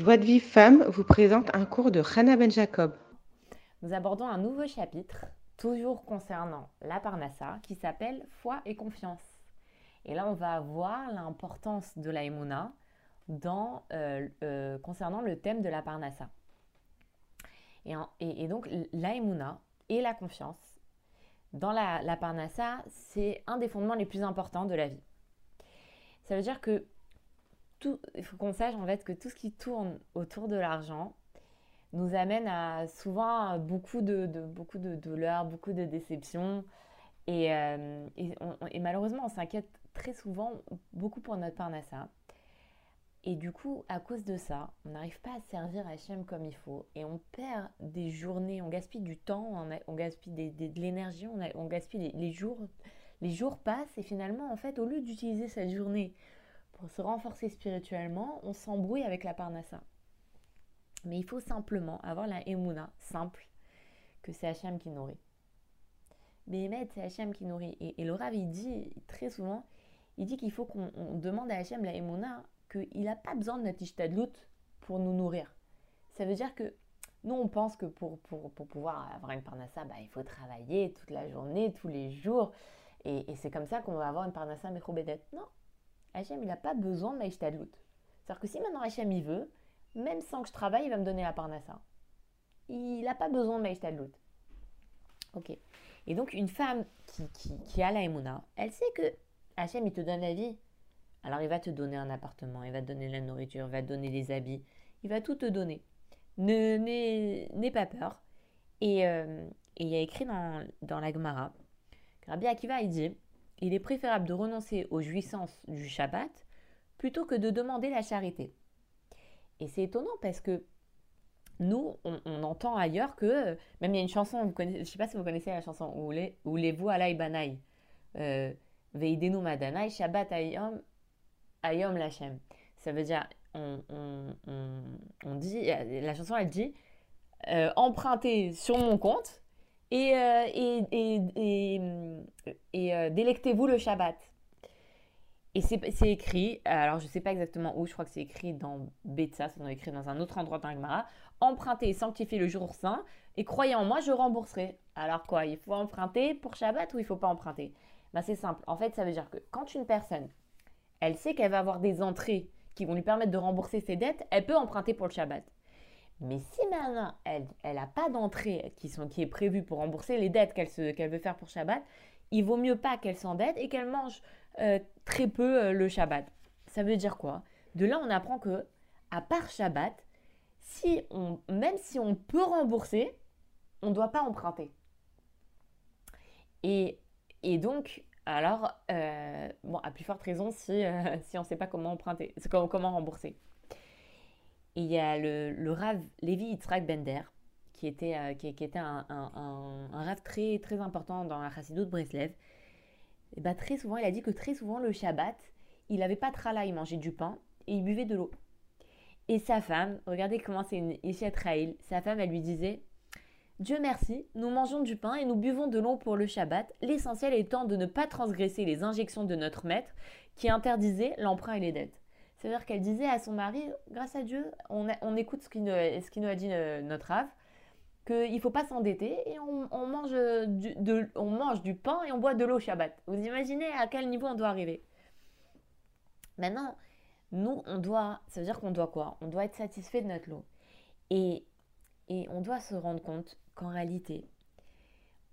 Joie de Vive Femme vous présente un cours de Hannah Ben Jacob. Nous abordons un nouveau chapitre, toujours concernant la Parnassa, qui s'appelle Foi et confiance. Et là, on va voir l'importance de la dans, euh, euh, concernant le thème de la Parnassa. Et, donc, la et la confiance, dans la, la Parnassa, c'est un des fondements les plus importants de la vie. Ça veut dire que il faut qu'on sache en fait que tout ce qui tourne autour de l'argent nous amène à souvent beaucoup de, beaucoup de douleurs, beaucoup de déceptions. Et, euh, et, malheureusement, on s'inquiète très souvent beaucoup pour notre parnassa. Et du coup, à cause de ça, on n'arrive pas à servir Hachem comme il faut. Et on perd des journées, on gaspille du temps, on, gaspille de l'énergie, on, on, gaspille les, jours. Les jours passent et finalement, en fait, au lieu d'utiliser cette journée pour se renforcer spirituellement, on s'embrouille avec la parnassa. Mais il faut simplement avoir la emuna simple que c'est Hachem qui nourrit. Mais c'est Hachem qui nourrit. Et, le Rav, il dit très souvent, il dit qu'il faut qu'on demande à Hachem la emuna qu'il n'a pas besoin de notre ishtadlut pour nous nourrir. Ça veut dire que nous, on pense que pour, pour, pour pouvoir avoir une parnassa, bah, il faut travailler toute la journée, tous les jours. Et, c'est comme ça qu'on va avoir une parnassa mechobedet. Non, Hachem, il n'a pas besoin de ma C'est-à-dire que si maintenant Hachem, il veut, même sans que je travaille, il va me donner la parnassa. Il n'a pas besoin de ma Ok. Et donc, une femme qui, qui, a la Emouna, elle sait que Hachem, il te donne la vie. Alors, il va te donner un appartement, il va te donner la nourriture, il va te donner des habits, il va tout te donner. N'aie pas peur. Et, euh, et, il y a écrit dans, dans la Gemara, Rabbi Akiva, il dit il est préférable de renoncer aux jouissances du Shabbat plutôt que de demander la charité. Et c'est étonnant parce que nous, on, entend ailleurs que, même il y a une chanson, je ne sais pas si vous connaissez la chanson, où les, voix banai, euh, madanai, Shabbat ayom, ayom lachem. Ça veut dire, on, dit, la chanson elle dit, euh, sur mon compte et, euh, et euh, délectez-vous le Shabbat. Et c'est écrit, alors je ne sais pas exactement où, je crois que c'est écrit dans Betsa, c'est écrit dans un autre endroit dans Gemara. Empruntez et sanctifiez le jour saint, et croyez en moi, je rembourserai. Alors quoi, il faut emprunter pour Shabbat ou il ne faut pas emprunter? Ben, C'est simple. En fait, ça veut dire que quand une personne, elle sait qu'elle va avoir des entrées qui vont lui permettre de rembourser ses dettes, elle peut emprunter pour le Shabbat. Mais si maintenant elle n'a pas d'entrée qui, qui est prévue pour rembourser les dettes qu'elle veut faire pour Shabbat, il vaut mieux pas qu'elle s'endette et qu'elle mange euh, très peu euh, le Shabbat. Ça veut dire quoi? De là, on apprend que, à part Shabbat, si on, même si on peut rembourser, on ne doit pas emprunter. Et, donc, alors, euh, bon, à plus forte raison si, si on ne sait pas comment emprunter, comment rembourser. Et il y a le, le Rav Levi Yitzhak Bender, qui était, euh, qui, était un, un, Rav très, très important dans la Chassidut de Breslev. Et bah, très souvent, il a dit que très souvent, le Shabbat, il n'avait pas de trala, il mangeait du pain et il buvait de l'eau. Et sa femme, regardez comment c'est une Ishet Raïl, sa femme, elle lui disait Dieu merci, nous mangeons du pain et nous buvons de l'eau pour le Shabbat, l'essentiel étant de ne pas transgresser les injections de notre maître qui interdisait l'emprunt et les dettes. C'est-à-dire qu'elle disait à son mari, grâce à Dieu, on, écoute ce qu'il nous, a dit euh, notre Rav, qu'il ne faut pas s'endetter et on, mange du, on mange du pain et on boit de l'eau Shabbat. Vous imaginez à quel niveau on doit arriver Maintenant, nous, on doit, ça veut dire qu'on doit quoi? On doit être satisfait de notre lot. Et, et on doit se rendre compte qu'en réalité,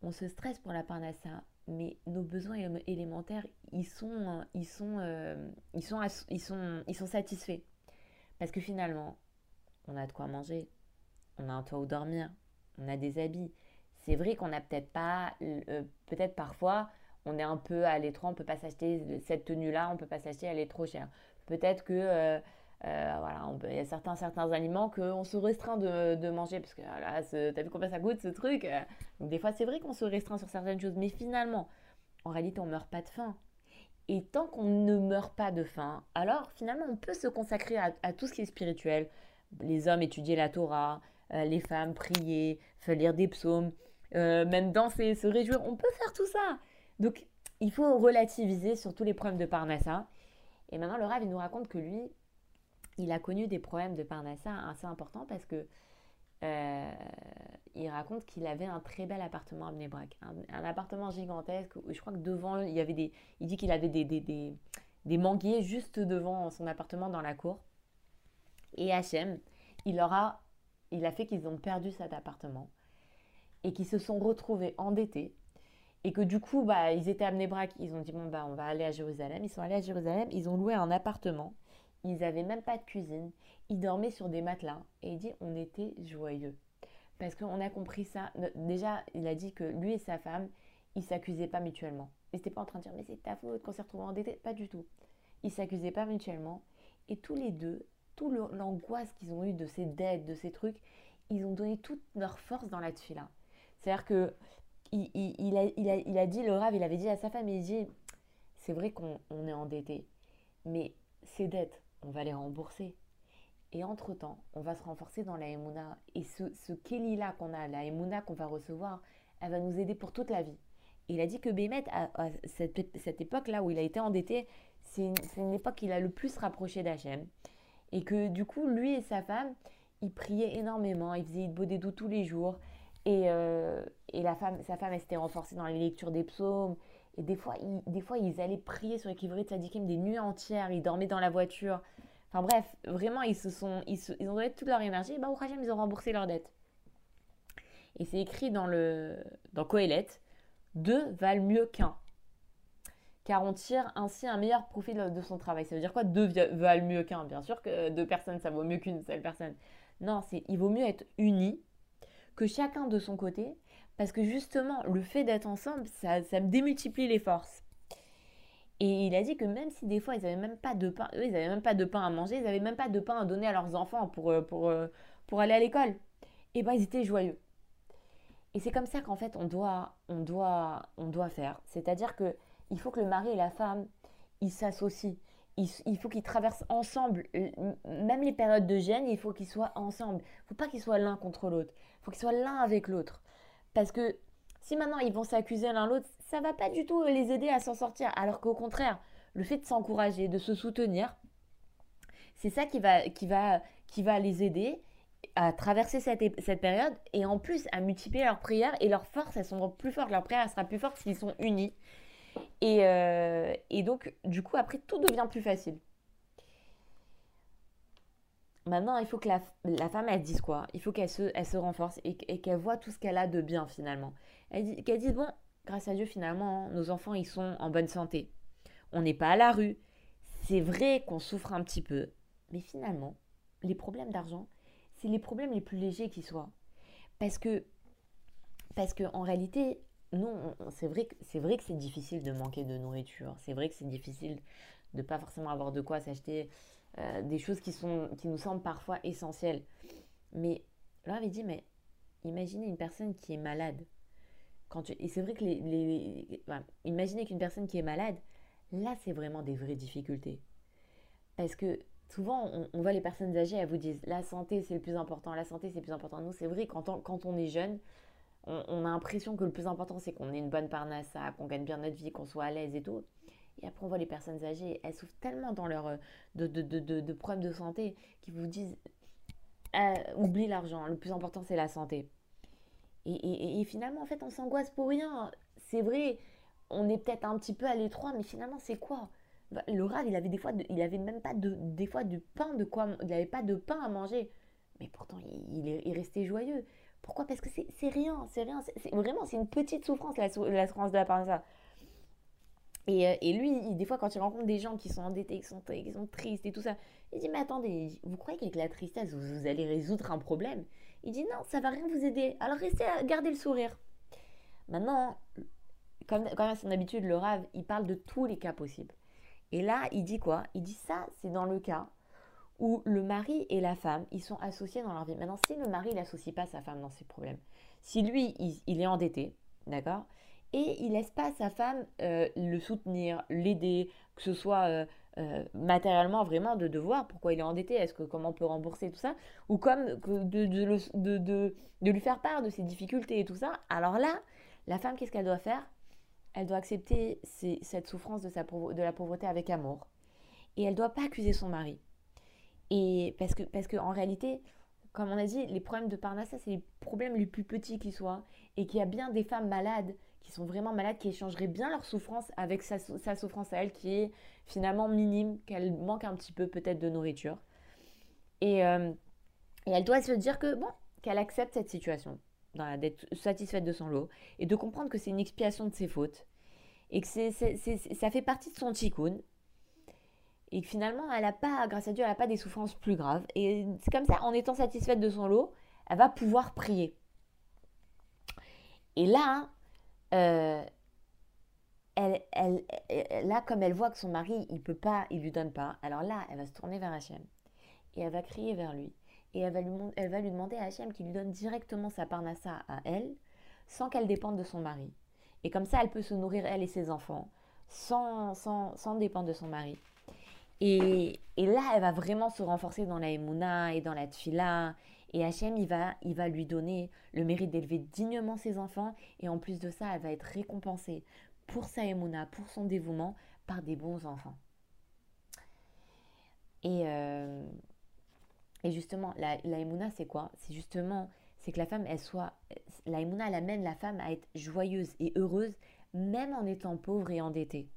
on se stresse pour la parnassa, mais nos besoins élémentaires, ils sont, ils sont, euh, ils sont, ils sont, ils sont satisfaits. Parce que finalement, on a de quoi manger, on a un toit où dormir, on a des habits. C'est vrai qu'on n'a peut-être pas, euh, peut-être parfois, on est un peu à l'étroit, on ne peut pas s'acheter cette tenue-là, on ne peut pas s'acheter, elle est trop chère. Peut-être que euh, voilà, il y a certains, certains aliments qu'on se restreint de, de, manger parce que là, t'as vu combien ça coûte ce truc donc des fois, c'est vrai qu'on se restreint sur certaines choses, mais finalement, en réalité, on meurt pas de faim. Et tant qu'on ne meurt pas de faim, alors finalement, on peut se consacrer à, tout ce qui est spirituel. Les hommes étudier la Torah, euh, les femmes prier, lire des psaumes, euh, même danser, se réjouir. On peut faire tout ça. Donc, il faut relativiser sur tous les problèmes de Parnassa. Et maintenant, le Rav, il nous raconte que lui, il a connu des problèmes de Parnassa assez importants parce que euh, il raconte qu'il avait un très bel appartement à Bnebrak, un, appartement gigantesque. Où je crois que devant, il y avait des. Il dit qu'il avait des, des, des, manguiers juste devant son appartement dans la cour. Et Hachem, il leur a, il a fait qu'ils ont perdu cet appartement et qu'ils se sont retrouvés endettés et que du coup, bah, ils étaient à Bnebrak. Ils ont dit bon bah on va aller à Jérusalem. Ils sont allés à Jérusalem. Ils ont loué un appartement. Ils n'avaient même pas de cuisine. Ils dormaient sur des matelas. Et il dit on était joyeux. Parce qu'on a compris ça. Déjà, il a dit que lui et sa femme, ils s'accusaient pas mutuellement. Ils n'étaient pas en train de dire mais c'est ta faute qu'on s'est retrouvés endettés. Pas du tout. Ils s'accusaient pas mutuellement. Et tous les deux, toute l'angoisse qu'ils ont eue de ces dettes, de ces trucs, ils ont donné toute leur force dans la tefila. C'est-à-dire que il, il, a, il, a, il, a, dit, le rave, il avait dit à sa femme, il dit, c'est vrai qu'on est endetté, mais ces dettes, on va les rembourser. Et entre-temps, on va se renforcer dans la Emouna. Et ce, ce Kelly-là qu'on a, la Emouna qu'on va recevoir, elle va nous aider pour toute la vie. il a dit que Bémet, à, cette, cette époque-là où il a été endetté, c'est une, une, époque qu'il a le plus rapproché d'Hachem. Et que du coup, lui et sa femme, ils priaient énormément, ils faisaient doux tous les jours. Et, euh, et la femme, sa femme, elle s'était renforcée dans les lectures des psaumes. Et des fois, ils, des fois, ils allaient prier sur les de Sadikim des nuits entières. Ils dormaient dans la voiture. Enfin bref, vraiment, ils se sont, ils, ont donné toute leur énergie. bah, au ils ont remboursé leurs dettes. Et c'est écrit dans le dans Coëlet, deux valent mieux qu'un. Car on tire ainsi un meilleur profit de son travail. Ça veut dire quoi Deux valent mieux qu'un? Bien sûr que deux personnes, ça vaut mieux qu'une seule personne. Non, c'est il vaut mieux être unis que chacun de son côté, parce que justement, le fait d'être ensemble, ça, ça démultiplie les forces. Et il a dit que même si des fois ils n'avaient même pas de pain, eux ils n'avaient même pas de pain à manger, ils n'avaient même pas de pain à donner à leurs enfants pour, euh, pour, euh, pour aller à l'école, et ben ils étaient joyeux. Et c'est comme ça qu'en fait on doit, on doit, on doit faire. C'est-à-dire que il faut que le mari et la femme, ils s'associent. Il, faut qu'ils traversent ensemble, même les périodes de gêne, il faut qu'ils soient ensemble. Il ne faut pas qu'ils soient l'un contre l'autre faut qu'ils soient l'un avec l'autre. Parce que si maintenant ils vont s'accuser l'un l'autre, ça va pas du tout les aider à s'en sortir. Alors qu'au contraire, le fait de s'encourager, de se soutenir, c'est ça qui va, les aider à traverser cette, cette, période et en plus à multiplier leurs prières et leurs forces, elles sont plus fortes. Leur prière, sera plus forte s'ils sont unis. Euh, et donc, du coup, après, tout devient plus facile. Maintenant, il faut que la, femme, elle dise quoi? Il faut qu'elle se, elle se renforce et, qu'elle voit tout ce qu'elle a de bien finalement. Qu'elle dise, bon, grâce à Dieu, finalement, nos enfants, ils sont en bonne santé. On n'est pas à la rue. C'est vrai qu'on souffre un petit peu. Mais finalement, les problèmes d'argent, c'est les problèmes les plus légers qui soient. Parce que, parce que en réalité, nous, c'est vrai, c'est vrai que c'est difficile de manquer de nourriture. C'est vrai que c'est difficile de pas forcément avoir de quoi s'acheter euh, des choses qui, sont, qui nous semblent parfois essentielles. Mais là, avait dit, mais imaginez une personne qui est malade. Quand tu... Et c'est vrai que les... imaginez qu'une personne qui est malade, là, c'est vraiment des vraies difficultés. Parce que souvent, on, voit les personnes âgées, elles vous disent, la santé, c'est le plus important, la santé, c'est le plus important. Nous, c'est vrai, quand on, quand on est jeune, on, a l'impression que le plus important, c'est qu'on ait une bonne parnassa, qu'on gagne bien notre vie, qu'on soit à l'aise et tout. Et après, on voit les personnes âgées, elles souffrent tellement dans leur, euh, de, de, de, de problèmes de santé qu'ils vous disent euh, oublie l'argent, le plus important c'est la santé. Et, et, et, finalement, en fait, on s'angoisse pour rien. C'est vrai, on est peut-être un petit peu à l'étroit, mais finalement, c'est quoi? Bah, Le rave, il avait des fois, il avait même pas de, des fois du pain, de quoi, il n'avait pas de pain à manger. Mais pourtant, il, est, il restait joyeux. Pourquoi? Parce que c'est rien, c'est rien. Vraiment, c'est une petite souffrance, la, la souffrance de la parnassa. Et, euh, et, lui, des fois, quand il rencontre des gens qui sont endettés, qui sont, qui sont tristes et tout ça, il dit Mais attendez, vous croyez qu'avec la tristesse, vous, allez résoudre un problème? Il dit Non, ça va rien vous aider. Alors restez à garder le sourire. Maintenant, comme, comme à son habitude, le rave, il parle de tous les cas possibles. Et là, il dit quoi? Il dit ça, c'est dans le cas où le mari et la femme, ils sont associés dans leur vie. Maintenant, si le mari n'associe pas sa femme dans ses problèmes, si lui, il est endetté, d'accord? Et il laisse pas sa femme euh, le soutenir, l'aider, que ce soit euh, euh, matériellement vraiment de, devoir pourquoi il est endetté, est-ce que comment on peut rembourser tout ça, ou comme de, de, de, lui faire part de ses difficultés et tout ça. Alors là, la femme, qu'est-ce qu'elle doit faire? Elle doit accepter cette souffrance de, sa, de la pauvreté avec amour. Et elle doit pas accuser son mari. Et parce que, parce que en réalité, comme on a dit, les problèmes de Parnassa, c'est les problèmes les plus petits qui soient. Et qu'il y a bien des femmes malades qui sont vraiment malades, qui échangeraient bien leur souffrance avec sa, souffrance à elle, qui est finalement minime, qu'elle manque un petit peu peut-être de nourriture. Et, euh, elle doit se dire que, bon, qu'elle accepte cette situation, d'être satisfaite de son lot, et de comprendre que c'est une expiation de ses fautes, et que ça fait partie de son tikkun, et que finalement, elle n'a pas, grâce à Dieu, elle n'a pas des souffrances plus graves. Et c'est comme ça, en étant satisfaite de son lot, elle va pouvoir prier. Et là, euh, elle, elle, là, comme elle voit que son mari, il peut pas, il lui donne pas, alors là, elle va se tourner vers Hachem. Et elle va crier vers lui. Et elle va lui, elle va lui demander à Hachem qu'il lui donne directement sa parnassa à elle, sans qu'elle dépende de son mari. Et comme ça, elle peut se nourrir, elle et ses enfants, sans, sans, sans dépendre de son mari. Et, là, elle va vraiment se renforcer dans la Emouna et dans la Tfila. Et Hachem, il va, il va lui donner le mérite d'élever dignement ses enfants. Et en plus de ça, elle va être récompensée pour sa Emouna, pour son dévouement, par des bons enfants. Et, euh, et justement, la, la c'est quoi? C'est justement, c'est que la femme, elle soit... La Emouna, elle amène la femme à être joyeuse et heureuse, même en étant pauvre et endettée.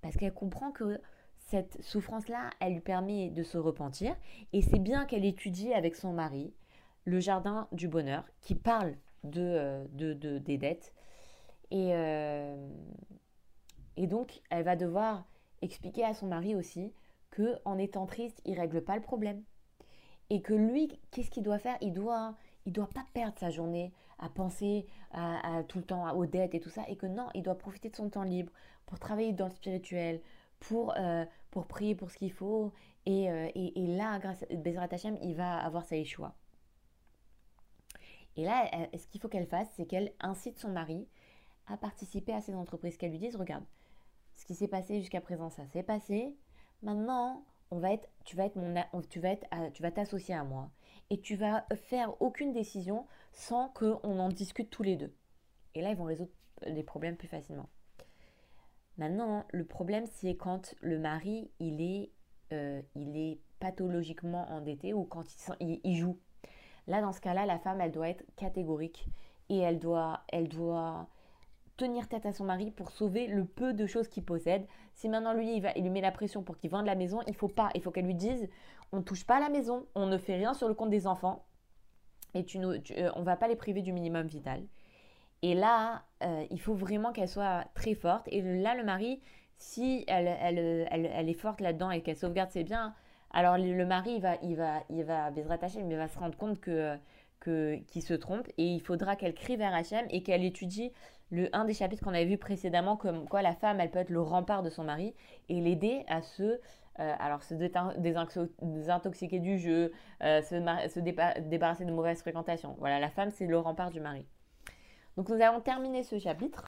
Parce qu'elle comprend que cette souffrance-là, elle lui permet de se repentir. Et c'est bien qu'elle étudie avec son mari le jardin du bonheur, qui parle de, euh, de, des dettes. Et, euh, et donc, elle va devoir expliquer à son mari aussi que en étant triste, il règle pas le problème. Et que lui, qu'est-ce qu'il doit faire? Il doit, il doit pas perdre sa journée à penser à, tout le temps aux dettes et tout ça. Et que non, il doit profiter de son temps libre pour travailler dans le spirituel, pour, euh, pour prier pour ce qu'il faut. Et, euh, et, et, là, grâce à Bezrat Hashem, il va avoir sa échoua. Et là, ce qu'il faut qu'elle fasse, c'est qu'elle incite son mari à participer à ces entreprises. Qu'elle lui dise, regarde, ce qui s'est passé jusqu'à présent, ça s'est passé. Maintenant, on va être, tu vas être mon, tu vas être, tu vas t'associer à moi et tu vas faire aucune décision sans qu'on en discute tous les deux. Et là, ils vont résoudre les problèmes plus facilement. Maintenant, le problème, c'est quand le mari, il est, euh, il est pathologiquement endetté ou quand il, joue. Là, dans ce cas-là, la femme, elle doit être catégorique et elle doit, elle doit tenir tête à son mari pour sauver le peu de choses qu'il possède. Si maintenant lui, il, va, il lui met la pression pour qu'il vende la maison, il faut pas. Il faut qu'elle lui dise, on ne touche pas à la maison, on ne fait rien sur le compte des enfants et tu, tu euh, on va pas les priver du minimum vital. Et là, euh, il faut vraiment qu'elle soit très forte. Et là, le mari, si elle, elle, elle, est forte là-dedans et qu'elle sauvegarde ses biens, alors le mari, il va, il va, il va, mais va se rendre compte que qu'il se trompe et il faudra qu'elle crie vers Hachem et qu'elle étudie le un des chapitres qu'on avait vu précédemment comme quoi la femme elle peut être le rempart de son mari et l'aider à se euh, alors se désintoxiquer du jeu, euh, se, se débarrasser de mauvaises fréquentations. Voilà, la femme c'est le rempart du mari. Donc nous avons terminé ce chapitre.